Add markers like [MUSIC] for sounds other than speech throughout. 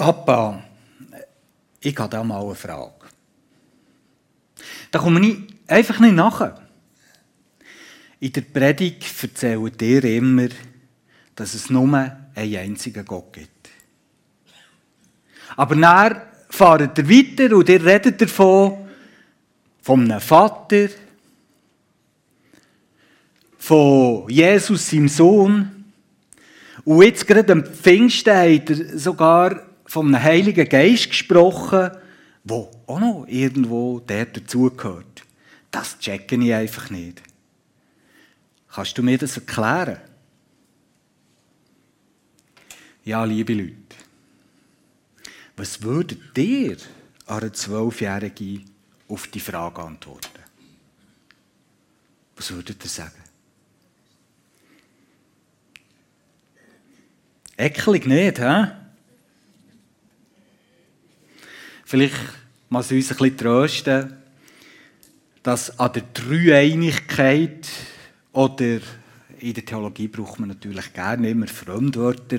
Papa, ich habe da mal eine Frage. Da komme ich einfach nicht nach. In der Predigt erzählt ihr immer, dass es nur einen einzigen Gott gibt. Aber dann fahrt ihr weiter und ihr redet davon, von einem Vater, von Jesus, seinem Sohn. Und jetzt gerade am Pfingsten hat er sogar einem Heiligen Geist gesprochen, der auch noch irgendwo der dazugehört. Das checke ich einfach nicht. Kannst du mir das erklären? Ja, liebe Leute, was würdet ihr einer Zwölfjährigen auf die Frage antworten? Was würdet ihr sagen? Eckelig nicht, hä? Vielleicht es uns ein bisschen trösten, dass an der Dreieinigkeit oder in der Theologie braucht man natürlich gerne immer Fremdwörter.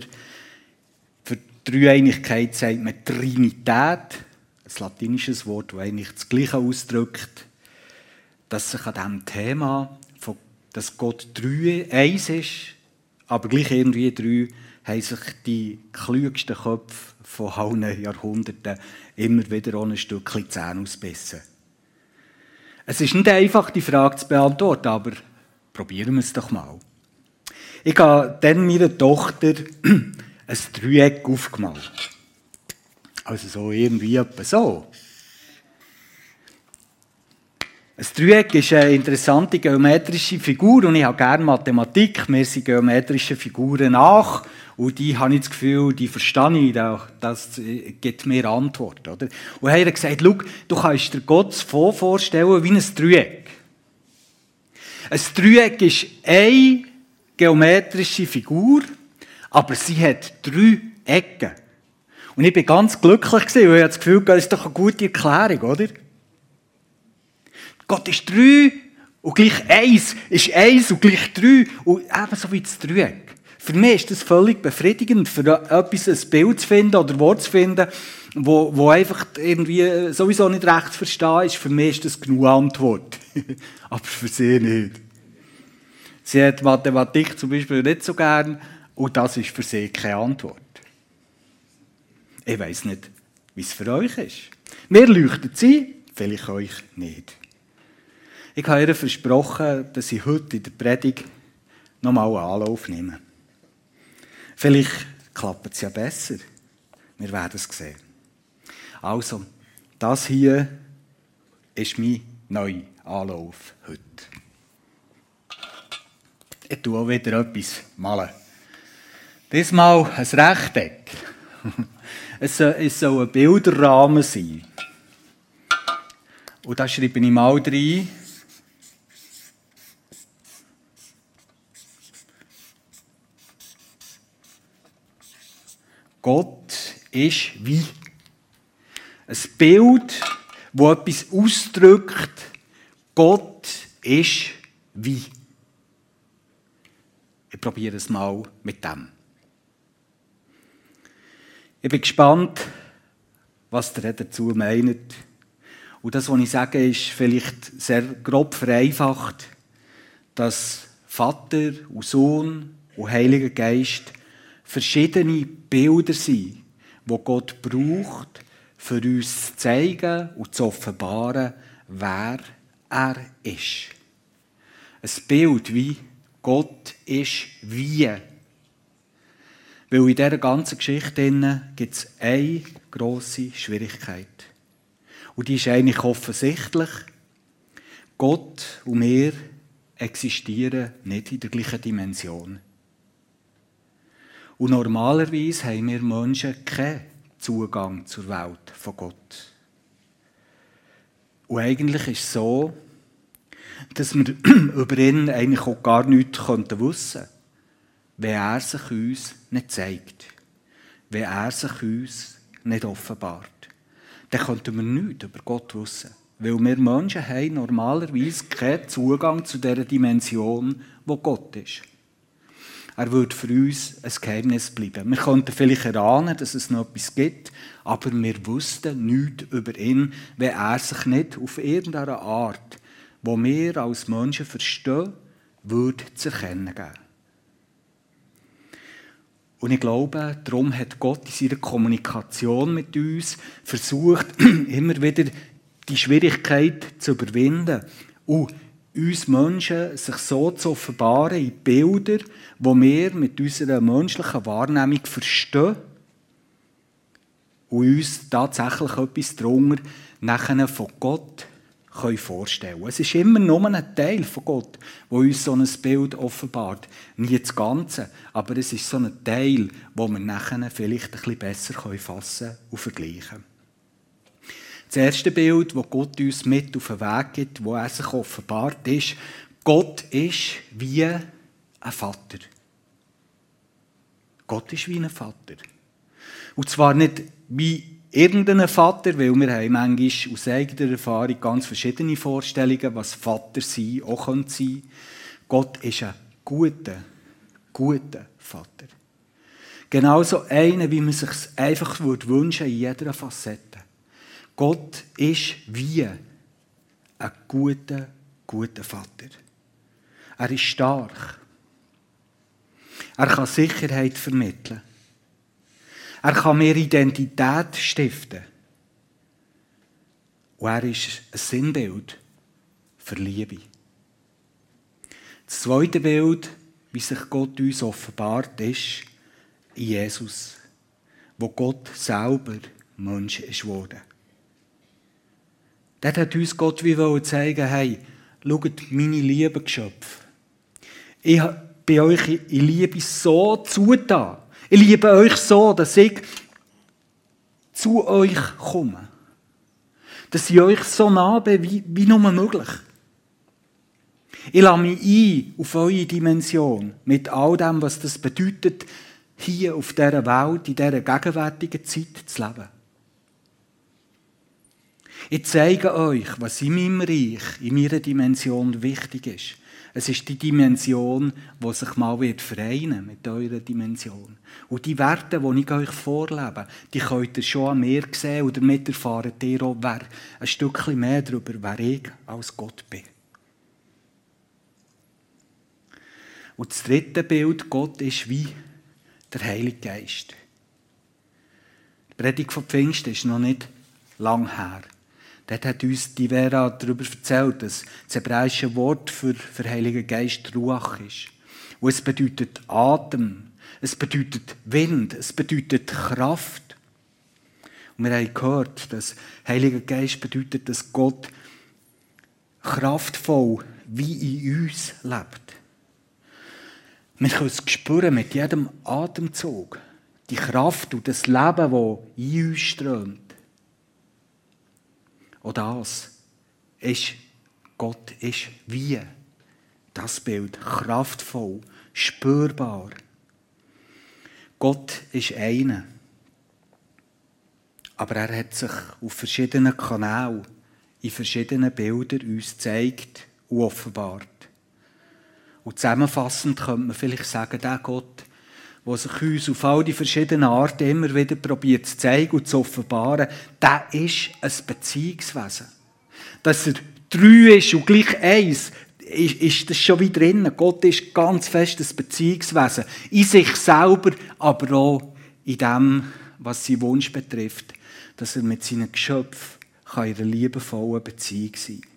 Für Dreieinigkeit sagt man Trinität, ein latinisches Wort, das eigentlich das Gleiche ausdrückt, dass sich an diesem Thema, dass Gott drei eins ist, aber gleich irgendwie drei, haben sich die klügsten Köpfe von allen Jahrhunderten immer wieder ohne ein Stückchen Zähne ausbissen. Es ist nicht einfach, die Frage zu beantworten, aber probieren wir es doch mal. Ich habe dann meiner Tochter [CLEARS THROAT] ein Dreieck aufgemalt. Also so irgendwie etwa so. Ein Dreieck ist eine interessante geometrische Figur und ich habe gerne Mathematik. Mir sind geometrische Figuren nach und die habe ich das Gefühl, die verstehe ich, das gibt mir Antwort. Oder? Und er hat gesagt, du kannst dir Gott vorstellen wie ein Dreieck. Ein Dreieck ist eine geometrische Figur, aber sie hat drei Ecken. Und ich bin ganz glücklich weil ich das Gefühl das ist doch eine gute Erklärung, oder? Gott ist drei und gleich eins ist eins und gleich drei und ebenso wie das Dreieck. Für mich ist das völlig befriedigend, für etwas ein Bild zu finden oder Wort zu finden, wo, wo einfach irgendwie sowieso nicht recht verstehen ist. Für mich ist das genug Antwort. [LAUGHS] Aber für sie nicht. Sie hat Mathematik zum Beispiel nicht so gern und das ist für sie keine Antwort. Ich weiß nicht, wie es für euch ist. Mir leuchtet sie, vielleicht euch nicht. Ich habe ihr versprochen, dass ich heute in der Predigt nochmal einen Anlauf nehme. Vielleicht klappt es ja besser. Wir werden es sehen. Also, das hier ist mein neuer Anlauf heute. Ich tue auch wieder etwas malen. Diesmal ein Rechteck. [LAUGHS] Es soll ein Bilderrahmen sein. Und da schreibe ich mal rein, Gott ist wie. Ein Bild, das etwas ausdrückt. Gott ist wie. Ich probiere es mal mit dem. Ich bin gespannt, was der dazu meint. Und das, was ich sage, ist vielleicht sehr grob vereinfacht, dass Vater und Sohn und Heiliger Geist verschiedene Bilder sind, wo Gott braucht, für uns zu zeigen und zu offenbaren, wer er ist. Ein Bild wie Gott ist wie. Weil in dieser ganzen Geschichte gibt es eine grosse Schwierigkeit. Und die ist eigentlich offensichtlich. Gott und wir existieren nicht in der gleichen Dimension. Und normalerweise haben wir Menschen keinen Zugang zur Welt von Gott. Und eigentlich ist es so, dass wir [CLEARS THROAT] über ihn eigentlich auch gar nichts wissen könnten, wenn er sich uns nicht zeigt, wenn er sich uns nicht offenbart. Dann könnten wir nichts über Gott wissen. Weil wir Menschen haben normalerweise keinen Zugang zu dieser Dimension, wo Gott ist. Er würde für uns ein Geheimnis bleiben. Wir könnten vielleicht erahnen, dass es noch etwas gibt, aber wir wussten nichts über ihn, wenn er sich nicht auf irgendeine Art, wo wir als Menschen verstehen, würde zu erkennen geben. Und ich glaube, darum hat Gott in seiner Kommunikation mit uns versucht, [CLEARS THROAT] immer wieder die Schwierigkeit zu überwinden und uns Menschen sich so zu offenbaren in Bilder, wo wir mit unserer menschlichen Wahrnehmung verstehen und uns tatsächlich etwas darunter nachher von Gott können vorstellen Es ist immer nur ein Teil von Gott, wo uns so ein Bild offenbart. Nicht das Ganze, aber es ist so ein Teil, wo wir nachher vielleicht ein bisschen besser fassen und vergleichen können. Das erste Bild, das Gott uns mit auf den Weg gibt, wo er sich offenbart, ist, Gott ist wie ein Vater. Gott ist wie ein Vater. Und zwar nicht wie irgendeinen Vater, weil wir haben manchmal aus eigener Erfahrung ganz verschiedene Vorstellungen, was Vater sein auch sein könnte. Gott ist ein guter, guter Vater. Genauso einer, wie man sich einfach wünschen in jeder Facette. Gott ist wie ein guter, guter Vater. Er ist stark. Er kann Sicherheit vermitteln. Er kann mehr Identität stiften. Und er ist ein Sinnbild für Liebe. Das zweite Bild, wie sich Gott uns offenbart, ist in Jesus, wo Gott selber Mensch ist geworden. Dort hat uns Gott wie zeigen, hey, schaut meine lieben Geschöpfe. Ich bin euch in Liebe so zugetan. Ich liebe euch so, dass ich zu euch komme. Dass ich euch so nah bin, wie, wie nur möglich. Ich lasse mich ein auf eure Dimension, mit all dem, was das bedeutet, hier auf dieser Welt, in dieser gegenwärtigen Zeit zu leben. Ich zeige euch, was in meinem Reich, in meiner Dimension wichtig ist. Es ist die Dimension, die sich mal wird vereinen mit eurer Dimension. Und die Werte, die ich euch vorlebe, die könnt ihr schon an mir sehen und damit erfahrt ihr auch wer, ein Stückchen mehr darüber, wer ich als Gott bin. Und das dritte Bild, Gott ist wie der Heilige Geist. Die Predigt von Pfingsten ist noch nicht lang her. Dort hat uns die Vera darüber erzählt, dass das hebräische Wort für, für Heiligen Geist Ruach ist. Und es bedeutet Atem, es bedeutet Wind, es bedeutet Kraft. Und wir haben gehört, dass Heiliger Geist bedeutet, dass Gott kraftvoll wie in uns lebt. Wir können es spüren mit jedem Atemzug. Die Kraft und das Leben, das in uns strömt. Auch das ist, Gott ist wie das Bild, kraftvoll, spürbar. Gott ist einer. Aber er hat sich auf verschiedenen Kanälen, in verschiedenen Bildern uns gezeigt und offenbart. Und zusammenfassend könnte man vielleicht sagen, der Gott der sich uns auf all die verschiedenen Arten immer wieder probiert zu zeigen und zu offenbaren, der ist ein Beziehungswesen. Dass er drei ist und gleich eins, ist, ist das schon wieder drin. Gott ist ganz fest ein Beziehungswesen. In sich selber, aber auch in dem, was seinen Wunsch betrifft, dass er mit seinen Geschöpfen in einer liebevollen Beziehung sein kann.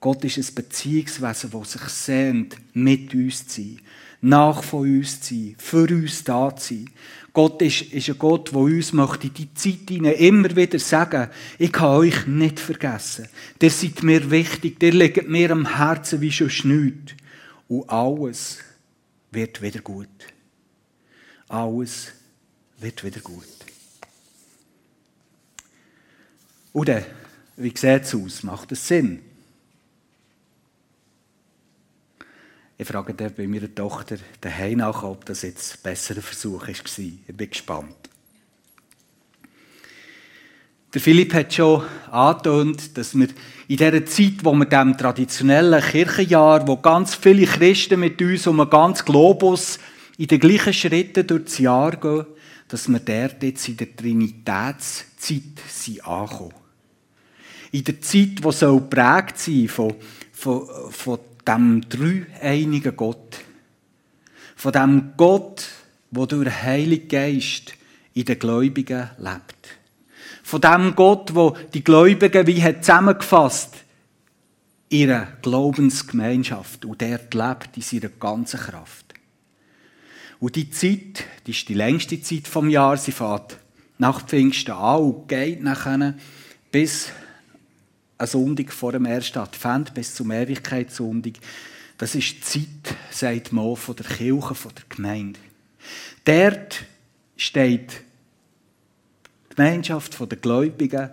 Gott ist ein Beziehungswesen, das sich sehnt, mit uns zu sein nach von uns zu sein, für uns da zu sein. Gott ist, ist ein Gott, der uns möchte, die Zeit hinein immer wieder sagen, ich kann euch nicht vergessen. Der seid mir wichtig, der legt mir am Herzen wie schon nichts. Und alles wird wieder gut. Alles wird wieder gut. Oder, wie sieht es aus? Macht es Sinn? Ich frage dann bei meiner Tochter daheim nach, ob das jetzt ein besserer Versuch war. Ich bin gespannt. Der Philipp hat schon angetönt, dass wir in dieser Zeit, wo wir dem traditionellen Kirchenjahr, wo ganz viele Christen mit uns um einen ganzen Globus in den gleichen Schritten durch das Jahr gehen, dass wir dort jetzt in der Trinitätszeit sind angekommen. In der Zeit, die so geprägt sein von, von, von dem dreieinigen Gott. Von dem Gott, der durch den Heiligen Geist in den Gläubigen lebt. Von dem Gott, wo die Gläubigen wie hat zusammengefasst ihre Glaubensgemeinschaft und der lebt in seiner ganzen Kraft. Und die Zeit, die ist die längste Zeit vom Jahr, sie fährt nach Pfingsten an und geht nachher bis ein Sonntag vor dem ersten Advent, bis zum Ewigkeitssonntag. Das ist die Zeit, sagt man von der Kirche, von der Gemeinde. Dort steht Gemeinschaft der Gläubigen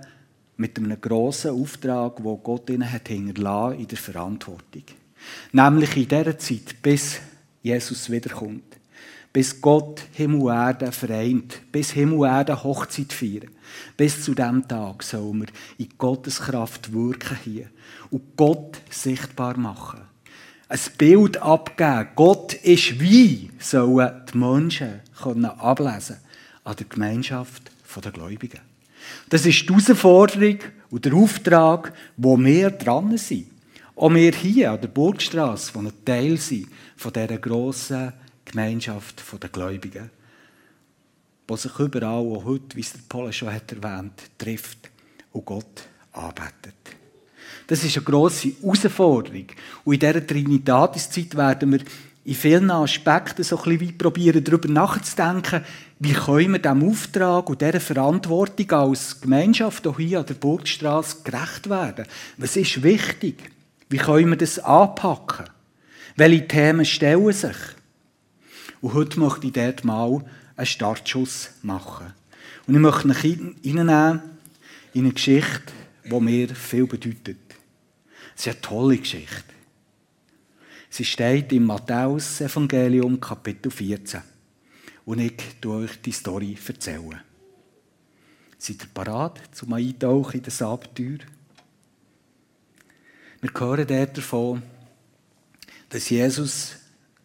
mit einem grossen Auftrag, wo Gott ihnen hat in der Verantwortung. Nämlich in dieser Zeit, bis Jesus wiederkommt. Bis Gott Himmel und Erde vereint. Bis Himmel und Erde Hochzeit feiern. Bis zu diesem Tag sollen wir in Gottes Kraft wirken hier. Und Gott sichtbar machen. Ein Bild abgeben. Gott ist wie, sollen die Menschen können ablesen an der Gemeinschaft der Gläubigen. Das ist die Herausforderung und der Auftrag, wo wir dran sind. Auch wir hier an der Burgstraße, die ein Teil sind von dieser grossen Gemeinschaft der Gläubigen, die sich überall, auch heute, wie es der Paul schon hat erwähnt, trifft und Gott arbeitet. Das ist eine grosse Herausforderung. Und in dieser Trinitatiszeit werden wir in vielen Aspekten so ein bisschen probieren, darüber nachzudenken, wie können wir diesem Auftrag und dieser Verantwortung als Gemeinschaft hier an der Burgstraße gerecht werden. Was ist wichtig? Wie können wir das anpacken? Welche Themen stellen sich? Und heute möchte ich dort mal einen Startschuss machen. Und ich möchte euch hineinnehmen in eine Geschichte, die mir viel bedeutet. Es ist eine tolle Geschichte. Sie steht im Matthäus-Evangelium, Kapitel 14. Und ich tue euch die Story erzählen. Seid ihr parat zum Eintauchen in das Abenteuer? Wir hören dort davon, dass Jesus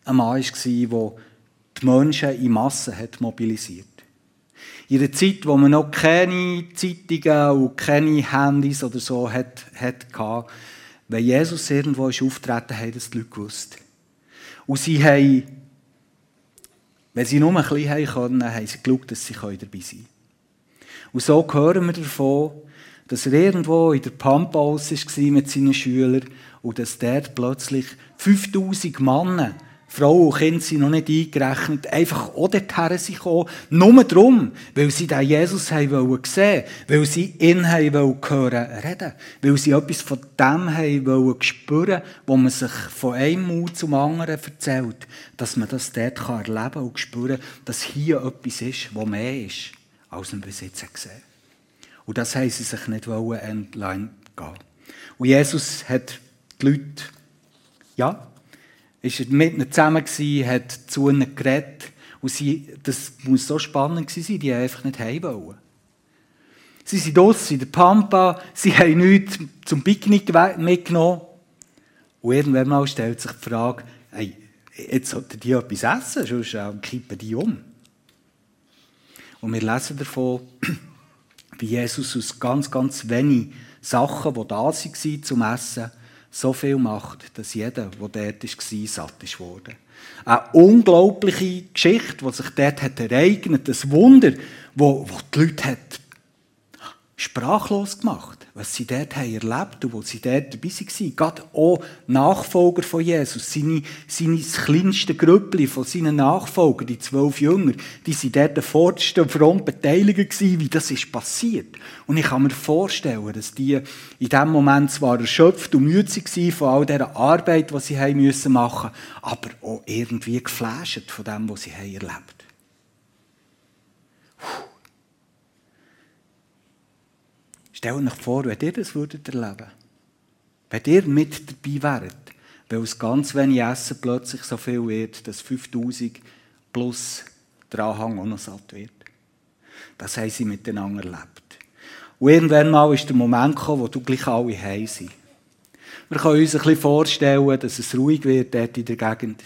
ein Mann war, der die Menschen in Massen hat mobilisiert In einer Zeit, wo man noch keine Zeitungen und keine Handys oder so hat, hatte, wenn Jesus irgendwo ist auftreten, haben das die Leute gewusst. Und sie haben, wenn sie nur ein bisschen haben können, haben sie geschaut, dass sie dabei sein können. Und so hören wir davon, dass er irgendwo in der Pampa war mit seinen Schülern und dass dort plötzlich 5000 Männer Frau und Kind sind noch nicht eingerechnet, einfach auch dorthin sind gekommen, nur darum, weil sie den Jesus haben wollen sehen, weil sie ihn haben wollen hören, reden, weil sie etwas von dem haben wollen spüren, wo man sich von einem Mut zum anderen erzählt, dass man das dort erleben kann und spüren, dass hier etwas ist, was mehr ist, als man bis jetzt gesehen. Und das haben sie sich nicht wollen entlang gehen. Und Jesus hat die Leute, ja, ist er mit ihnen zusammen hat zu ihnen geredet. Und sie, das muss so spannend gewesen sein, die einfach nicht heim wollen. Sie sind draussen in der Pampa, sie haben nichts zum Picknick mitgenommen. Und irgendwann mal stellt sich die Frage, hey, jetzt sollten die etwas essen, sonst äh, kippen die um. Und wir lesen davon, [CLEARS THROAT] wie Jesus aus ganz, ganz wenigen Sachen, die da waren zum Essen, so viel macht, dass jeder, der dort war, satt worden. Eine unglaubliche Geschichte, die sich dort hat ereignet, ein Wunder, wo die Leute hat sprachlos gemacht, was sie dort haben erlebt und wo sie dort dabei waren. Gerade auch Nachfolger von Jesus, seine, seine kleinste Grüppli von seinen Nachfolgern, die zwölf Jünger, die sind dort der vordersten Front beteiligt wie das ist passiert. Und ich kann mir vorstellen, dass die in dem Moment zwar erschöpft und müde waren von all dieser Arbeit, die sie machen, aber auch irgendwie geflasht von dem, was sie haben erlebt. Stellt euch vor, wenn ihr das würdet erleben wenn ihr mit dabei wäret, weil es ganz wenig Essen plötzlich so viel wird, dass 5000 plus der Anhang auch noch satt wird. Das haben sie miteinander erlebt. Und irgendwann mal ist der Moment gekommen, wo du gleich alle heim sind. Wir können uns ein bisschen vorstellen, dass es ruhig wird dort in der Gegend.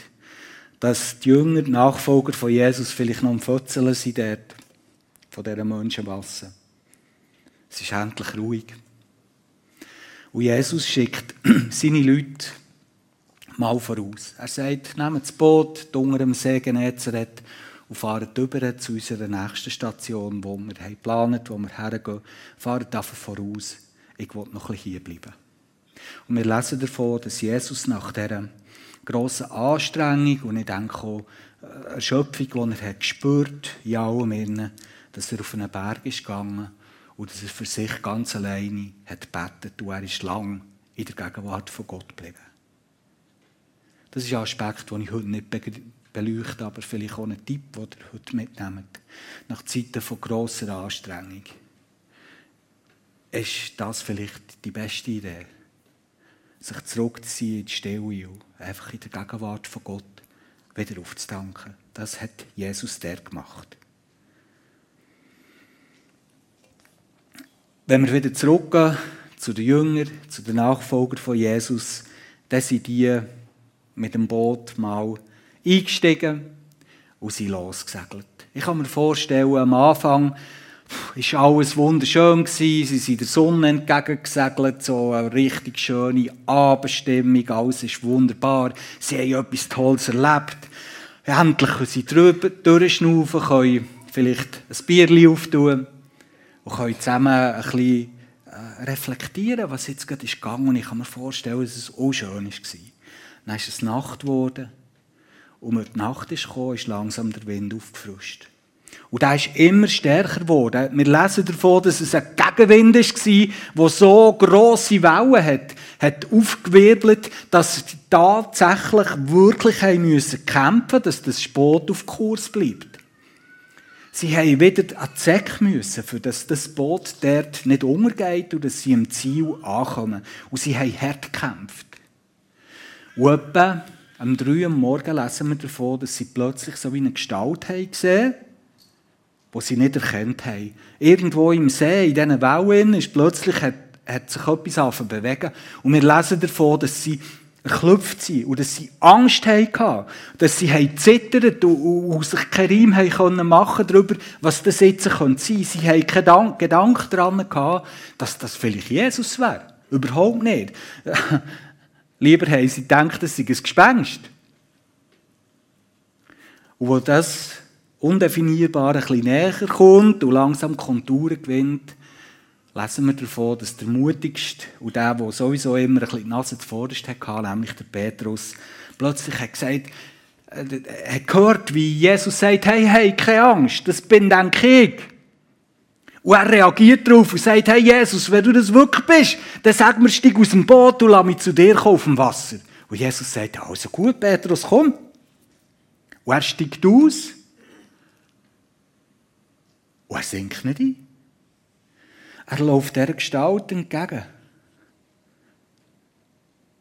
Dass die Jünger, die Nachfolger von Jesus vielleicht noch am Fötzeln sind dort, von dieser Menschenmasse. Es ist endlich ruhig. Und Jesus schickt [CLEARS THROAT] seine Leute mal voraus. Er sagt, nehmt das Boot unter dem See Genezareth und fahrt über zu unserer nächsten Station, wo wir haben geplant, wo wir hergehen. Fahrt einfach voraus. Ich will noch ein bisschen hier bleiben. Und wir lesen davon, dass Jesus nach dieser grossen Anstrengung und ich denke auch äh, Erschöpfung, die er hat gespürt in allem Innen, dass er auf einen Berg ist gegangen und dass er für sich ganz alleine hat gebetet und er ist lang in der Gegenwart von Gott geblieben. Das ist ein Aspekt, den ich heute nicht beleuchte, aber vielleicht auch ein Tipp, den ihr heute mitnehmt. Nach Zeiten von grosser Anstrengung ist das vielleicht die beste Idee sich zurückzuziehen in die Stille und einfach in der Gegenwart von Gott wieder aufzudanken. Das hat Jesus der gemacht. Wenn wir wieder zurückgehen zu den Jüngern, zu den Nachfolgern von Jesus, dann sind die mit dem Boot mal eingestiegen und sind losgesegelt. Ich kann mir vorstellen, am Anfang ist alles wunderschön. Sie sind der Sonne entgegengesegelt, so eine richtig schöne Abendstimmung, alles ist wunderbar. Sie haben etwas Tolles erlebt. Endlich können sie drüber, durchschnaufen, können vielleicht ein Bierchen auftun und können zusammen ein bisschen äh, reflektieren, was jetzt gerade ist gegangen. Und ich kann mir vorstellen, dass es auch schön war. Dann ist es Nacht geworden und als die Nacht ist gekommen, ist langsam der Wind aufgefrischt. Und der ist immer stärker geworden. Wir lesen davon, dass es ein Gegenwind war, der so grosse Wellen hat, hat aufgewirbelt, dass sie tatsächlich wirklich haben müssen kämpfen dass das Boot auf Kurs bleibt. Sie haben wieder an die Säcke müssen, für dass das Boot dort nicht untergeht und dass sie im Ziel ankommen. Und sie haben hart gekämpft. Und etwa am 3 Uhr Morgen lesen wir davon, dass sie plötzlich so wie eine Gestalt haben gesehen wo sie nicht erkannt haben. Irgendwo im See, in diesen Wellen, ist plötzlich hat, hat sich etwas bewegen. Und wir lesen davon, dass sie erklüpft sind und dass sie Angst hatten, dass sie zittert und, sich keinen Reim haben machen darüber, was das jetzt sein könnte. Sie haben keinen Gedanken daran gehabt, dass das vielleicht Jesus wäre. Überhaupt nicht. [LAUGHS] Lieber haben sie gedacht, das sei ein Gespenst. Und wo das undefinierbar ein bisschen näher kommt und langsam Konturen gewinnt, lesen wir davon, dass der mutigste und der, der sowieso immer ein die Nase zuvorderst hatte, nämlich der Petrus, plötzlich hat gesagt, er äh, hat gehört, wie Jesus sagt, hey, hey, keine Angst, das bin dann ich. Und er reagiert darauf und sagt, hey Jesus, wenn du das wirklich bist, dann sag mir, steig aus dem Boot und lass mich zu dir kommen auf dem Wasser. Und Jesus sagt, also gut, Petrus, komm. Und er steigt aus und er sinkt nicht ein. Er läuft dieser Gestalt entgegen.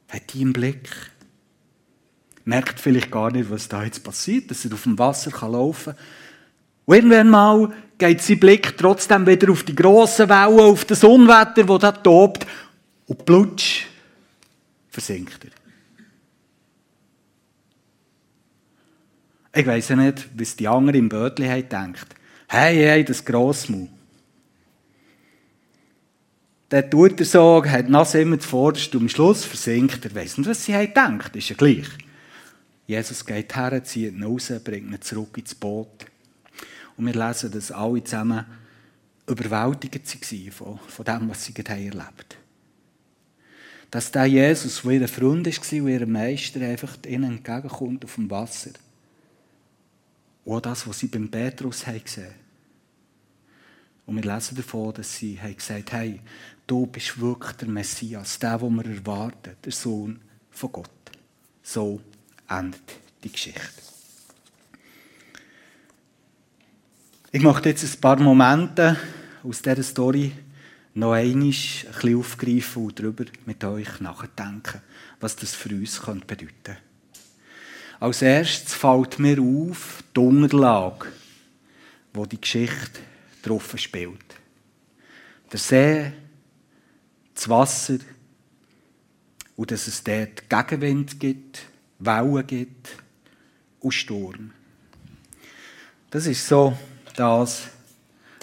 Hat die im Blick. Merkt vielleicht gar nicht, was da jetzt passiert, dass er auf dem Wasser laufen kann. Und irgendwann mal geht sein Blick trotzdem wieder auf die grossen Wellen, auf das Unwetter, das da tobt. Und plutsch versinkt er. Ich weiss ja nicht, was die anderen im Bötli haben gedacht. Hey, hey, das Grossmau. Der tut er so, hat nass immer zuvorderst und am Schluss versinkt er. Weiss nicht, was sie haben gedacht, ist ja gleich. Jesus geht her, zieht ihn raus, bringt ihn zurück ins Boot. Und wir lesen, dass alle zusammen überwältigt waren von, von dem, was sie gerade erlebt haben. Dass der Jesus, der ihr Freund war und ihr Meister, einfach ihnen entgegenkommt auf dem Wasser. Und auch das, was sie beim Petrus haben gesehen Und wir lesen davon, dass sie haben gesagt haben, du bist wirklich der Messias, der, den wir erwarten, der Sohn von Gott. So endet die Geschichte. Ich möchte jetzt ein paar Momente aus dieser Story noch einmal ein bisschen aufgreifen und darüber mit euch nachdenken, was das für uns bedeuten könnte. Als erstes fällt mir auf die Unterlage, wo die Geschichte drauf spielt. Der See, das Wasser und dass es dort Gegenwind gibt, Wellen gibt und Sturm. Das ist so das,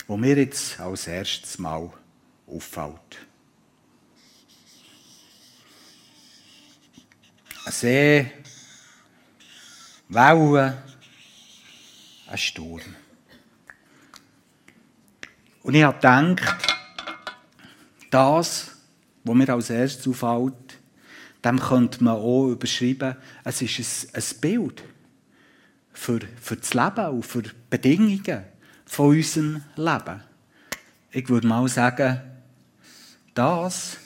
was mir jetzt als erstes Mal auffällt. Ein See, Wellen, ein Sturm. Und ich habe gedacht, das, was mir als erstes auffällt, dem könnte man auch überschreiben, es ist ein, ein Bild für, für das Leben und für die Bedingungen von unserem Leben. Ich würde mal sagen, das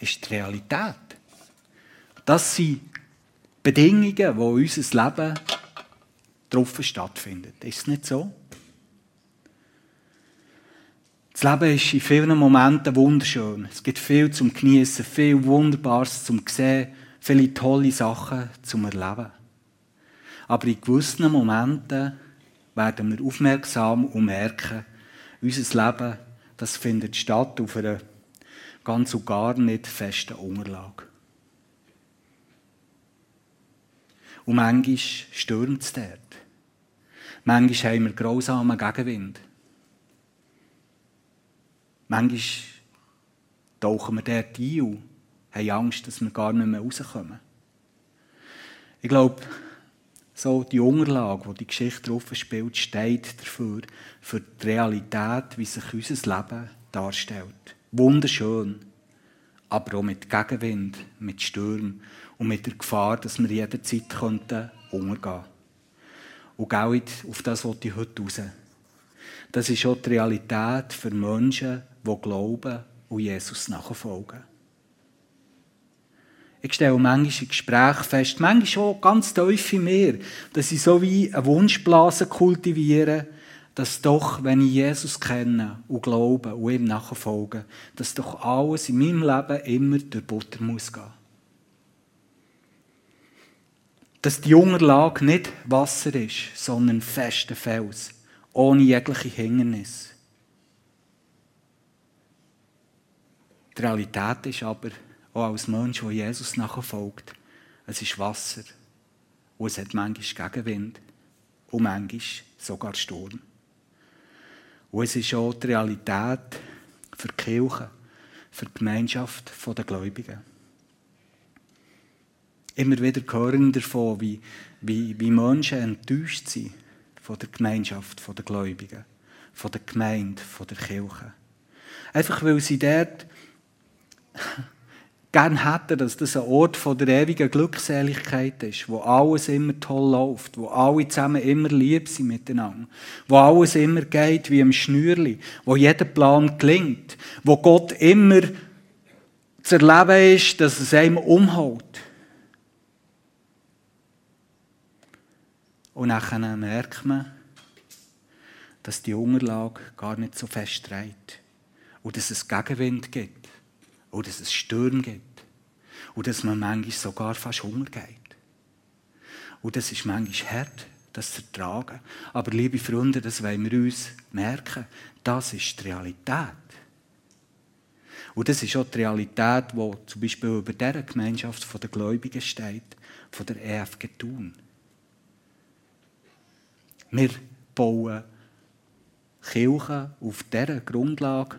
ist die Realität. Das sind Bedingungen, wo unser Leben drauf stattfindet. Ist es nicht so? Das Leben ist in vielen Momenten wunderschön. Es gibt viel zum Genießen, viel Wunderbares zum Sehen, viele tolle Sachen zum Erleben. Aber in gewissen Momenten werden wir aufmerksam und merken, unser Leben, das findet statt auf einer ganz und gar nicht festen Unterlage. Und manchmal stürmt es dort. Manchmal haben wir grausamen Gegenwind. Manchmal tauchen wir dort ein und haben Angst, dass wir gar nicht mehr rauskommen. Ich glaube, so die Unterlage, wo die Geschichte drauf spielt, steht dafür, für die Realität, wie sich unser Leben darstellt. Wunderschön, aber auch mit Gegenwind, mit Stürmen und mit der Gefahr, dass wir jederzeit könnten untergehen Und genau auf das wollte ich heute raus. Das ist auch die Realität für Menschen, die glauben und Jesus nachfolgen. Ich stelle manchmal in Gesprächen fest, manchmal auch ganz tief in mir, dass ich so wie eine Wunschblase kultiviere, dass doch, wenn ich Jesus kenne und glaube und ihm nachfolge, dass doch alles in meinem Leben immer durch Butter muss gehen. Dass die Unterlage nicht Wasser ist, sondern fester Fels, ohne jegliche Hindernis. Die Realität ist aber, auch als Mensch, der Jesus nachfolgt, es ist Wasser. Und es hat manchmal Gegenwind und manchmal sogar Sturm. Und es ist auch die Realität für die Kirche, für die Gemeinschaft der Gläubigen. Immer wieder hören davon, wie, wie, wie Menschen enttäuscht sind von der Gemeinschaft der Gläubigen, von der Gemeinde, von der Kirche. Einfach weil sie dort [LAUGHS] gerne hätten, dass das ein Ort von der ewigen Glückseligkeit ist, wo alles immer toll läuft, wo alle zusammen immer lieb sind miteinander, wo alles immer geht wie im Schnürli, wo jeder Plan gelingt, wo Gott immer zu erleben ist, dass es einem umhaut. Und dann merkt man, dass die Unterlage gar nicht so fest dreht und dass es Gegenwind gibt und dass es Sturm gibt. Und dass man manchmal sogar fast Hunger geht. Und das ist manchmal hart, das zu ertragen. Aber liebe Freunde, das wollen wir uns merken. Das ist die Realität. Und das ist auch die Realität, die zum Beispiel über dieser Gemeinschaft der Gläubigen steht, von der EFG Thun. Wir bauen Kirchen auf dieser Grundlage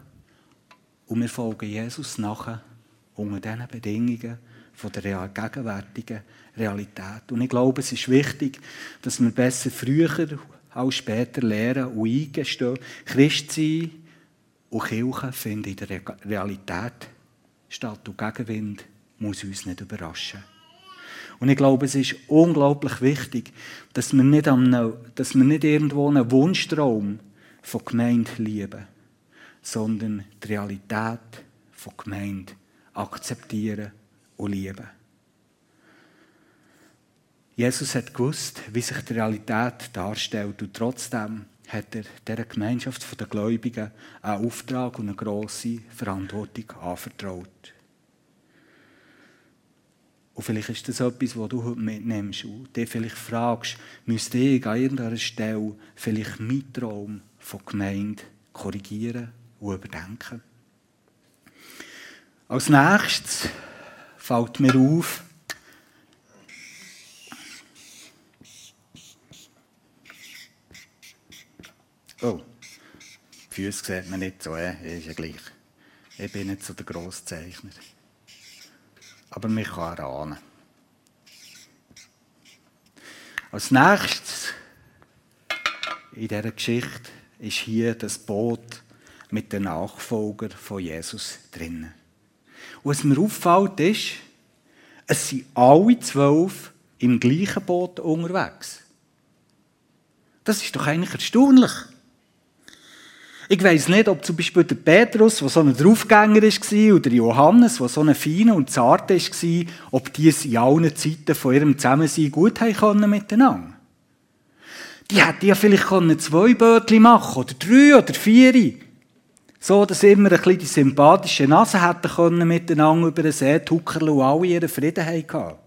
und wir folgen Jesus nachher unter diesen Bedingungen von der gegenwärtigen Realität. Und ich glaube, es ist wichtig, dass wir besser früher als später lernen und eingestehen. Christ sein und Kirche finden in der Realität statt. Und Gegenwind muss uns nicht überraschen. Und ich glaube, es ist unglaublich wichtig, dass wir nicht, am, dass wir nicht irgendwo einen Wunschtraum von Gemeinde lieben sondern die Realität von Gemeinde akzeptieren und lieben. Jesus hat gewusst, wie sich die Realität darstellt und trotzdem hat er dieser Gemeinschaft der Gläubigen einen Auftrag und eine grosse Verantwortung anvertraut. Und vielleicht ist das etwas, was du heute mitnimmst und dich vielleicht fragst, müsste ich an irgendeiner Stelle vielleicht meinen Traum von Gemeinde korrigieren und überdenken. Als nächstes fällt mir auf, Oh, die Füße sieht man nicht so, äh? ist ja gleich. Ich bin nicht so der Grosszeichner. Aber mich kann erahnen. Als nächstes in dieser Geschichte ist hier das Boot mit den Nachfolgern von Jesus drin. Und was mir auffällt, ist, es sind alle zwölf im gleichen Boot unterwegs. Das ist doch eigentlich erstaunlich. Ich weiß nicht, ob zum Beispiel der Petrus, der so ein Draufgänger war, oder Johannes, der so ein feiner und zarter war, ob die es in allen Zeiten von ihrem Zusammensein gut haben können miteinander. Die hätten ja vielleicht zwei Bötchen machen oder drei oder vier. So, dass immer ein bisschen die sympathische Nase hätten können miteinander über den See tuckerl und alle ihren Frieden hatten.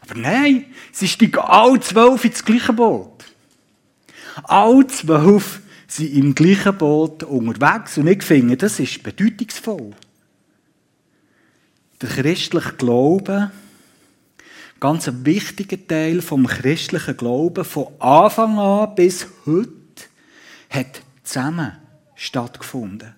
Aber nein, sie steigen alle zwölf ins gleiche Boot. Alle zwölf sind im gleichen Boot unterwegs und ich finde, das ist bedeutungsvoll. Der christliche Glaube, ganz ein wichtiger Teil vom christlichen Glauben, von Anfang an bis heute, hat zusammen stattgefunden.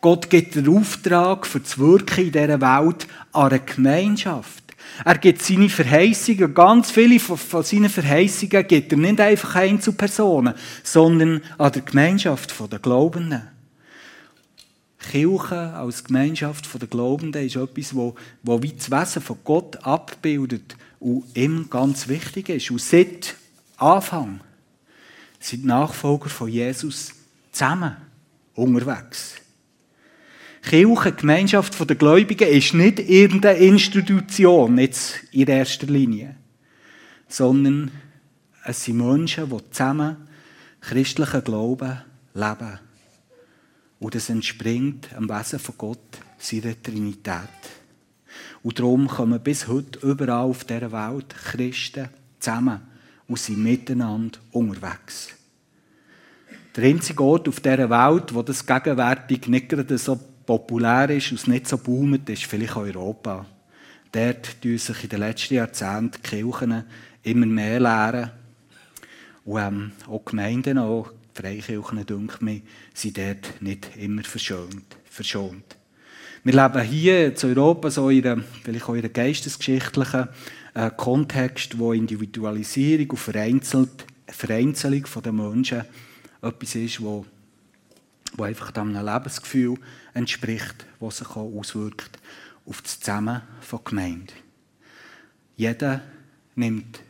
Gott gibt den Auftrag für das Wirken in dieser Welt an eine Gemeinschaft. Er gibt seine Verheißungen, ganz viele von, seinen Verheißungen gibt er nicht einfach Einzelpersonen, sondern an der Gemeinschaft der Glaubenden. Kirche als Gemeinschaft der Glaubenden ist etwas, wo, wo wie das Wesen von Gott abbildet und ihm ganz wichtig ist. Und seit Anfang sind Nachfolger von Jesus zusammen unterwegs. Kirche, Gemeinschaft der Gläubigen, ist nicht irgendeine Institution, jetzt in erster Linie, sondern es sind Menschen, die zusammen christlichen Glauben leben. Und das entspringt am Wesen von Gott, seiner Trinität. Und darum kommen bis heute überall auf dieser Welt Christen zusammen und sind miteinander unterwegs. Der einzige Ort auf dieser Welt, wo das gegenwärtig nicht gerade so populär ist und es nicht so boomt, ist vielleicht Europa. Dort tun sich in den letzten Jahrzehnten die Kirchen immer mehr leeren. Und ähm, auch Gemeinden, auch die Freikirchen, denke ich, sind dort nicht immer verschont. verschont. Wir leben hier in Europa so in einem, geistesgeschichtlichen äh, Kontext, wo Individualisierung und Vereinzelung der Menschen etwas ist, wo wo einfach einem Lebensgefühl entspricht, das sich auch auswirkt auf das Zusammen von Gemeinde. Jeder nimmt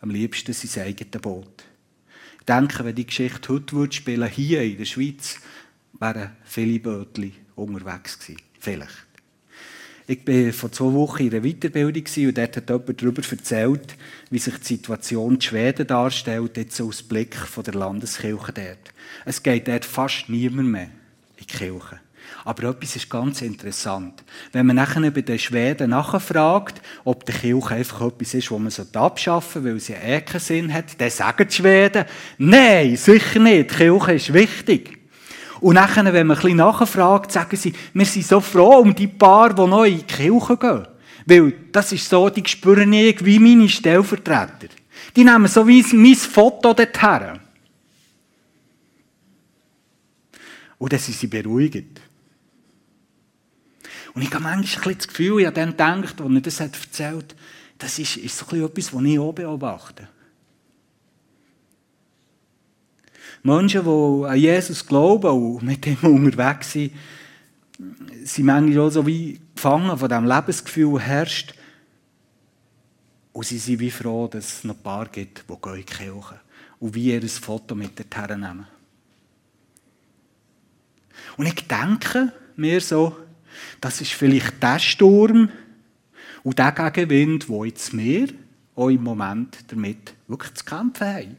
am liebsten sein eigenes Boot. Ich denke, wenn die Geschichte heute würde spielen, hier in der Schweiz, wären viele Bötchen unterwegs gewesen. Vielleicht. Ich war vor zwei Wochen in einer Weiterbildung und dort hat jemand darüber erzählt, wie sich die Situation in Schweden darstellt, jetzt aus Blick der Landeskirche dort. Es geht dort fast niemand mehr in die Kirche. Aber etwas ist ganz interessant. Wenn man nachher bei den Schweden nachfragt, ob die Kirche einfach etwas ist, was man abschaffen sollte, weil sie eh keinen Sinn hat, dann sagen die Schweden, nein, sicher nicht, die Kirche ist wichtig. Und nachher, wenn man ein nachfragt, sagen sie, wir sind so froh um die paar, die noch in die Kirche gehen. Weil das ist so, die spüren ich wie meine Stellvertreter. Die nehmen so wie mein Foto dorthin. Und dann sind sie beruhigt. Und ich habe manchmal das Gefühl, ich habe dann gedacht, als er das erzählt hat, das ist, ist so etwas, was ich auch beobachte. Menschen, die an Jesus glauben und mit ihm unterwegs sind, sind manchmal auch so wie gefangen von diesem Lebensgefühl, herrscht. Und sie sind wie froh, dass es noch ein paar gibt, die gehen in die Kirche und wie ihr ein Foto mit dorthin nehmen. Und ich denke mir so, das ist vielleicht der Sturm und der Gegenwind, wo jetzt wir auch im Moment damit wirklich zu kämpfen haben.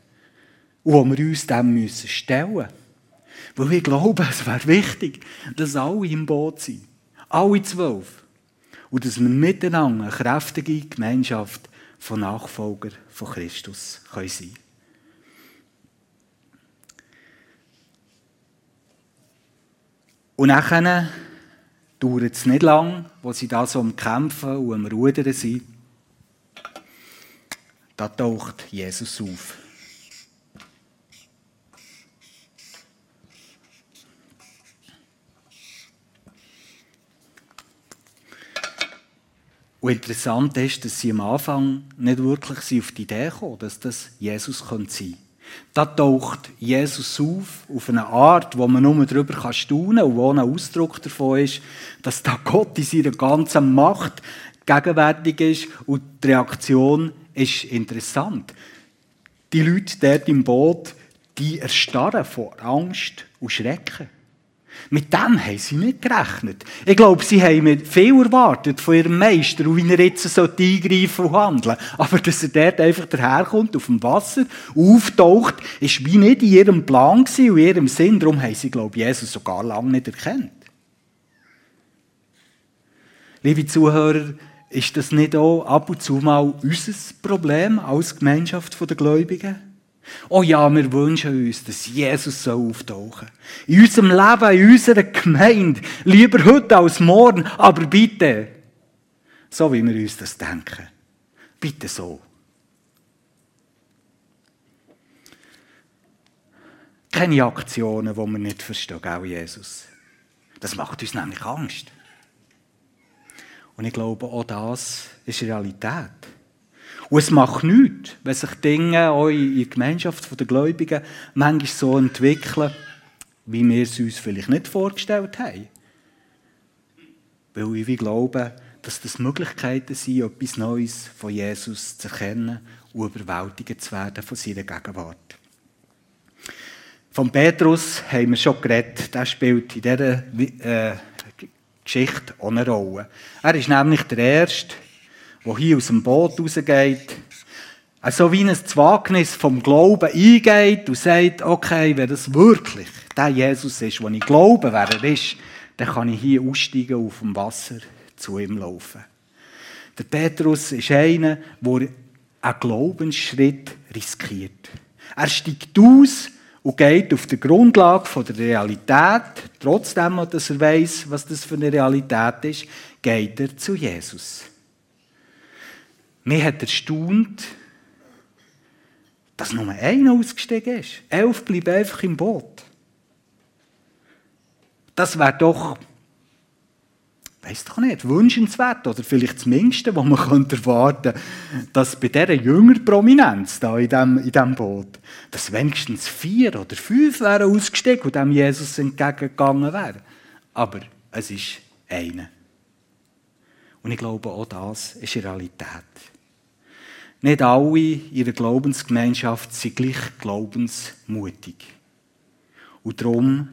Und wo wir uns dem müssen stellen müssen. Weil wir glauben, es wäre wichtig, dass alle im Boot sind. Alle zwölf. und dass wir miteinander eine kräftige Gemeinschaft von Nachfolgern von Christus können sein Und nachher dauert es nicht lang, wo sie da so am Kämpfen und am Rudern sind. Da taucht Jesus auf. Und interessant ist, dass sie am Anfang nicht wirklich auf die Idee kommen, dass das Jesus sein könnte. Da taucht Jesus auf, auf eine Art, wo man nur darüber staunen kann und wo ein Ausdruck davon ist, dass da Gott in seiner ganzen Macht gegenwärtig ist und die Reaktion ist interessant. Die Leute dort im Boot, die erstarren vor Angst und Schrecken. Mit dem haben sie nicht gerechnet. Ich glaube, sie haben viel erwartet von ihrem Meister und wie er jetzt eingreifen und handeln Aber dass er dort einfach daherkommt, auf dem Wasser, auftaucht, ist wie nicht in ihrem Plan und in ihrem Sinn. Darum haben sie, glaube ich, Jesus sogar lange nicht erkannt. Liebe Zuhörer, ist das nicht auch ab und zu mal unser Problem als Gemeinschaft der Gläubigen? Oh ja, wir wünschen uns, dass Jesus auftauchen soll. In unserem Leben, in unserer Gemeinde. Lieber heute als morgen, aber bitte. So wie wir uns das denken. Bitte so. Keine Aktionen, die wir nicht verstehen, gell, Jesus. Das macht uns nämlich Angst. Und ich glaube, auch das ist Realität. Und es macht nichts, wenn sich Dinge auch in der Gemeinschaft der Gläubigen manchmal so entwickeln, wie wir es uns vielleicht nicht vorgestellt haben. Weil wir glauben, dass das Möglichkeiten sind, etwas Neues von Jesus zu erkennen und überwältigt zu werden von seiner Gegenwart. Von Petrus haben wir schon geredet. Der spielt in dieser äh, Geschichte auch eine Rolle. Er ist nämlich der Erste, der hier aus dem Boot rausgeht, also wie ein Wagnis vom Glauben eingeht und sagt, okay, wenn das wirklich der Jesus ist, den ich glaube, wer er ist, dann kann ich hier aussteigen auf dem Wasser zu ihm laufen. Der Petrus ist einer, der einen Glaubensschritt riskiert. Er steigt aus und geht auf der Grundlage der Realität, trotzdem, dass er weiß, was das für eine Realität ist, geht er zu Jesus. Mir hat erstaunt, dass nur einer ausgestiegen ist. Elf bleiben einfach im Boot. Das wäre doch, weiß doch nicht, wünschenswert oder vielleicht das Mindeste, was man erwarten könnte, dass bei dieser Jüngerprominenz da in diesem, in diesem Boot, dass wenigstens vier oder fünf wären ausgestiegen und dem Jesus entgegengegangen wären. Aber es ist einer. Und ich glaube, auch das ist Realität. Nicht alle in ihrer Glaubensgemeinschaft sind gleich glaubensmutig. Und darum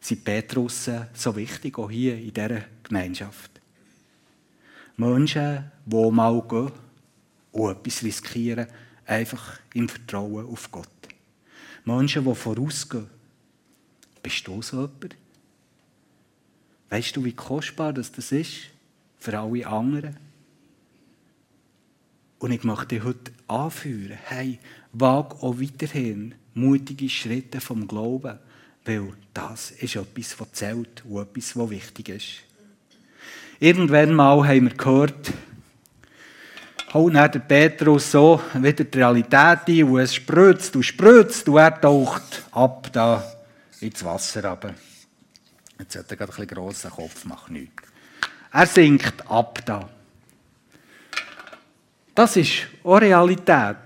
sind Petrussen so wichtig, auch hier in dieser Gemeinschaft. Menschen, die mal gehen und etwas riskieren, einfach im Vertrauen auf Gott. Menschen, die vorausgehen. Bist du so jemand? Weißt du, wie kostbar das ist für alle anderen? Und ich möchte dich heute anführen, hey, wag auch weiterhin mutige Schritte vom Glauben, weil das ist etwas, was zählt und etwas, was wichtig ist. Irgendwann mal haben wir gehört, haut dann der Petrus so wieder die Realität ein und es spritzt und spritzt und er taucht ab da ins Wasser runter. Jetzt hat er gerade ein bisschen grossen Kopf, macht nichts. Er sinkt ab da. Das ist auch Realität.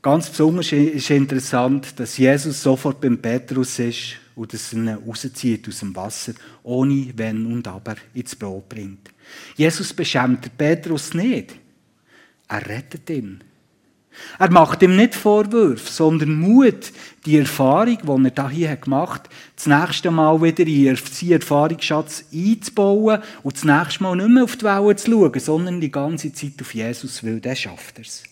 Ganz besonders ist interessant, dass Jesus sofort beim Petrus ist und dass er ihn rauszieht aus dem Wasser, ohne Wenn und Aber ins Brot bringt. Jesus beschämt Petrus nicht. Er rettet ihn. Er macht ihm nicht Vorwürfe, sondern Mut, die Erfahrung, die er da hier gemacht hat, das nächste Mal wieder in seinen Erfahrungsschatz einzubauen und das nächste Mal nicht mehr auf die Wellen zu schauen, sondern die ganze Zeit auf Jesus, weil der schafft es.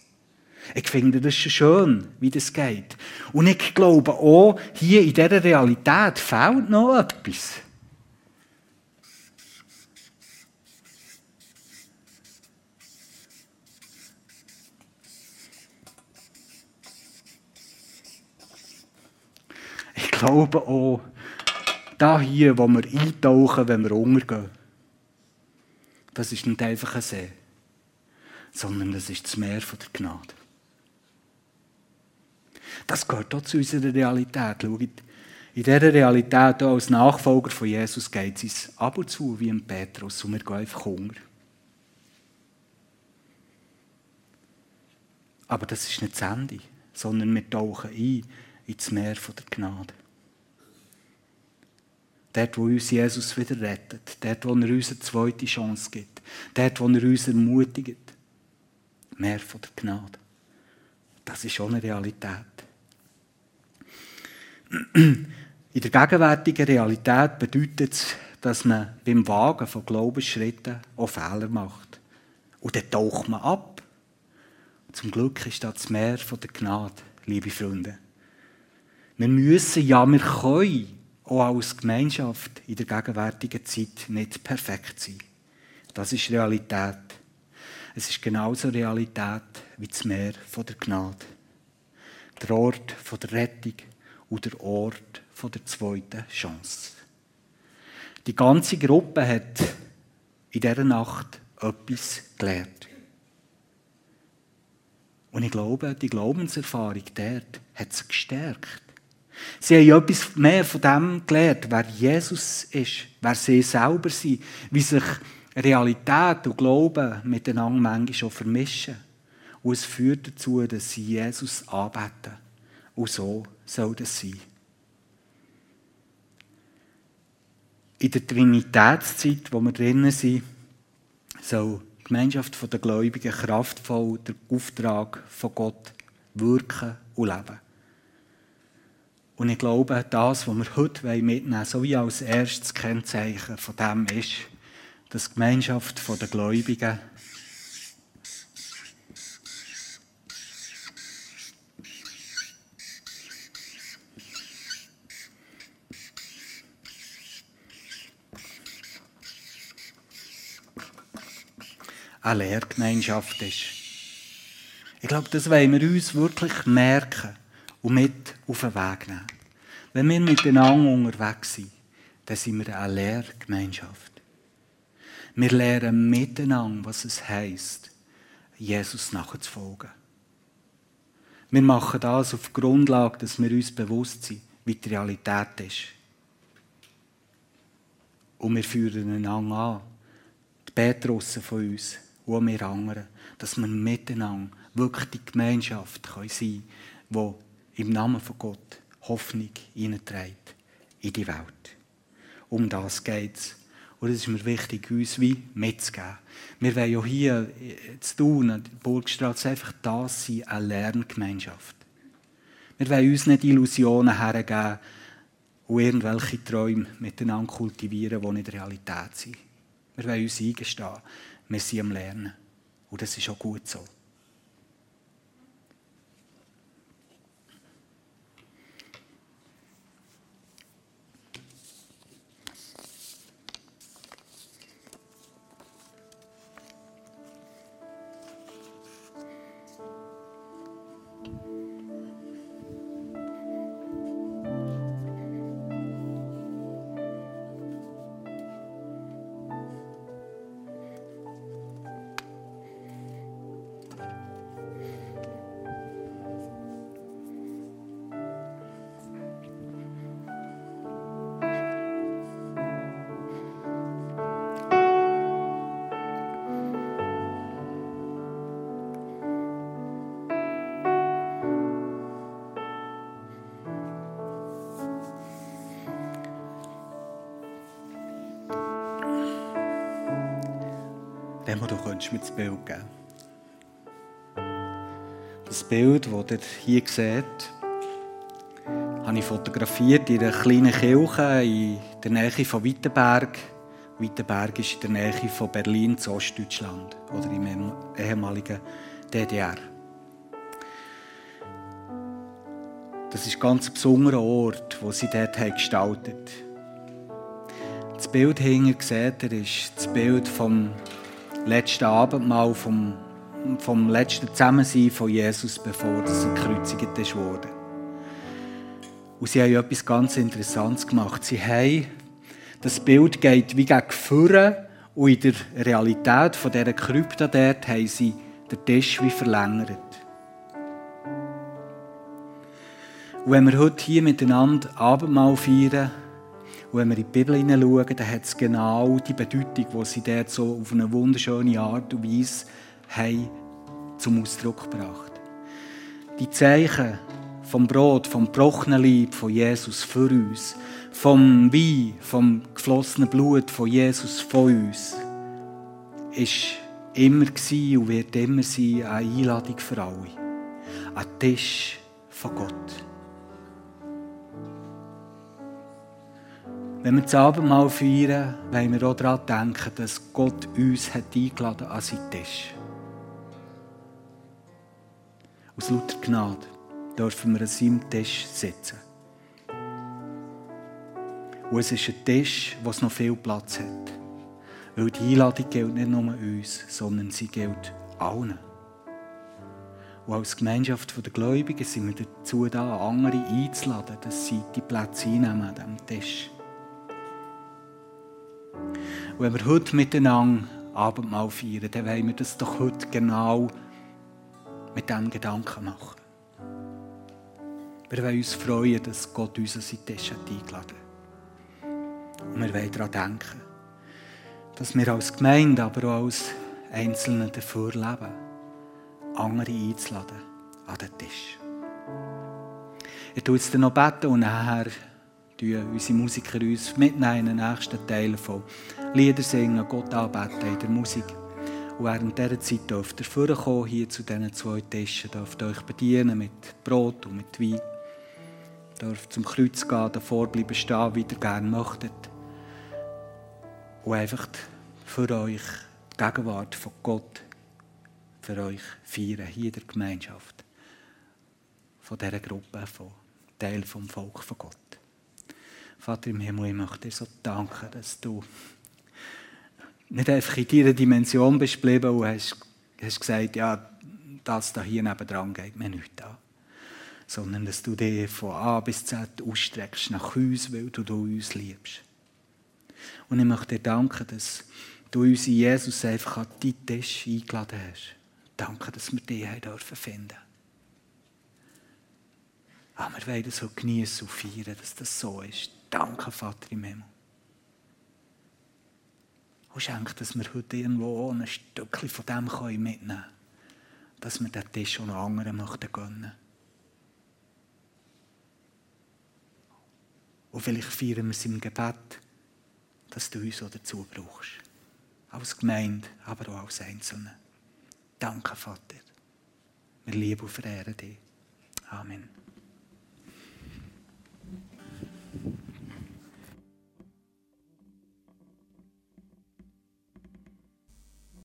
Ich finde das schon schön, wie das geht. Und ich glaube auch, hier in dieser Realität fehlt noch etwas. Glaube auch, da hier, wo wir eintauchen, wenn wir untergehen, das ist nicht einfach ein See, sondern das ist das Meer der Gnade. Das gehört auch zu unserer Realität. Schaut, in dieser Realität, auch als Nachfolger von Jesus, geht es uns ab und zu wie ein Petrus und wir gehen einfach Hunger. Aber das ist nicht das Ende, sondern wir tauchen ein ins Meer der Gnade. Dort, wo uns Jesus wieder rettet. Dort, wo er uns eine zweite Chance gibt. Dort, wo er uns ermutigt. Mehr von der Gnade. Das ist schon eine Realität. In der gegenwärtigen Realität bedeutet es, dass man beim Wagen von Glaubensschritten auch Fehler macht. Und dann taucht man ab. Zum Glück ist das Meer von der Gnade, liebe Freunde. Wir müssen, ja, wir können auch als Gemeinschaft in der gegenwärtigen Zeit nicht perfekt sein. Das ist Realität. Es ist genauso Realität wie das Meer von der Gnade. Der Ort von der Rettung und der Ort von der zweiten Chance. Die ganze Gruppe hat in dieser Nacht etwas gelernt. Und ich glaube, die Glaubenserfahrung dort hat sie gestärkt. Sie haben etwas mehr von dem gelernt, wer Jesus ist, wer sie selber sind, wie sich Realität und Glauben miteinander manchmal schon vermischen. Und es führt dazu, dass sie Jesus anbeten. Und so soll das sein. In der Trinitätszeit, wo wir drinnen sind, soll die Gemeinschaft der Gläubigen kraftvoll den Auftrag von Gott wirken und leben. Und ich glaube, das, was wir heute mitnehmen wollen, so wie als erstes Kennzeichen von dem ist, dass die Gemeinschaft der Gläubigen eine Lehrgemeinschaft ist. Ich glaube, das wollen wir uns wirklich merken und mit auf den Weg nehmen. Wenn wir miteinander unterwegs sind, dann sind wir eine Lehrgemeinschaft. Wir lernen miteinander, was es heisst, Jesus nachzufolgen. Wir machen das auf Grundlage, dass wir uns bewusst sind, wie die Realität ist. Und wir führen einander an, die Petrussen von uns und wir anderen, dass wir miteinander wirklich die Gemeinschaft sein können, die im Namen von Gott Hoffnung hineinträgt in die Welt. Um das geht es. Und es ist mir wichtig, uns wie mitzugeben. Wir wollen ja hier zu tun, an der Burgstraße, einfach das sein, eine Lerngemeinschaft. Wir wollen uns nicht Illusionen hergeben und irgendwelche Träume miteinander kultivieren, die nicht Realität sind. Wir wollen uns eingestehen, wir sind am Lernen. Und das ist auch gut so. Demo, du könntest mir das Bild geben. Das Bild, das ihr hier seht, habe ich fotografiert in einer kleinen Kirche in der Nähe von Wittenberg. Wittenberg ist in der Nähe von Berlin zu Ostdeutschland oder im ehemaligen DDR. Das ist ein ganz besonderer Ort, wo sie dort gestaltet haben. Das Bild hinter seht ihr, ist das Bild vom letzten Abendmahl, vom, vom letzten Zusammensein von Jesus, bevor er gekreuzigt wurde. Und sie haben etwas ganz Interessantes gemacht. Sie haben, das Bild geht wie gegen vorne und in der Realität von dieser Krypta dort haben sie den Tisch wie verlängert. Und wenn wir heute hier miteinander Abendmahl feiern, und wenn wir in die Bibel hineinschauen, dann hat es genau die Bedeutung, die sie dort so auf eine wunderschöne Art und Weise haben zum Ausdruck gebracht. Die Zeichen vom Brot, vom gebrochenen Leib von Jesus für uns, vom Wein, vom geflossenen Blut von Jesus von uns, ist immer und wird immer sein eine Einladung für alle. Ein Tisch von Gott. Wenn wir das Abendmahl feiern, wollen wir auch daran denken, dass Gott uns hat eingeladen an seinen Tisch. Aus lauter Gnade dürfen wir an seinem Tisch sitzen. Und es ist ein Tisch, es noch viel Platz hat. Weil die Einladung gilt nicht nur uns, sondern sie gilt allen. Und als Gemeinschaft der Gläubigen sind wir dazu da, andere einzuladen, dass sie die Plätze einnehmen an diesem Tisch. Und wenn wir heute miteinander Abendmahl feiern, dann wollen wir das doch heute genau mit diesem Gedanken machen. Wir wollen uns freuen, dass Gott uns an seinen Tisch eingeladen hat. Und wir wollen daran denken, dass wir als Gemeinde, aber auch als Einzelne dafür leben, andere einzuladen an den Tisch. Ich tue jetzt noch beten und nachher unsere Musiker uns mitnehmen in den nächsten Teil von Lieder singen, Gott anbeten in der Musik. Und während dieser Zeit dürft ihr vorkommen, hier zu diesen zwei Tischen, dürft ihr euch bedienen mit Brot und mit Wein dürft zum Kreuz gehen, davor bleiben stehen, wie ihr gerne möchtet. Und einfach für euch die Gegenwart von Gott für euch feiern, hier in der Gemeinschaft. Von dieser Gruppe, von Teil vom Volk von Gott. Vater im Himmel, ich möchte dir so danken, dass du nicht einfach in dieser Dimension bist geblieben und hast, hast gesagt, ja, das da hier nebendran geht mir nicht an sondern dass du dich von A bis Z ausstreckst nach uns, weil du, uns liebst. Und ich möchte dir danken, dass du uns in Jesus einfach an deinen Tisch eingeladen hast. Danke, dass wir dich finden dürfen Aber wir wollen das so genießen und feiern, dass das so ist. Danke, Vater im Himmel. Und schenk, dass wir heute irgendwo ein Stückchen von dem mitnehmen können. Dass wir den Tisch noch anderen möchten gönnen. Und vielleicht feiern wir es im Gebet, dass du uns auch dazu brauchst. Als Gemeinde, aber auch als Einzelne. Danke, Vater. Wir lieben und verehren dich. Amen.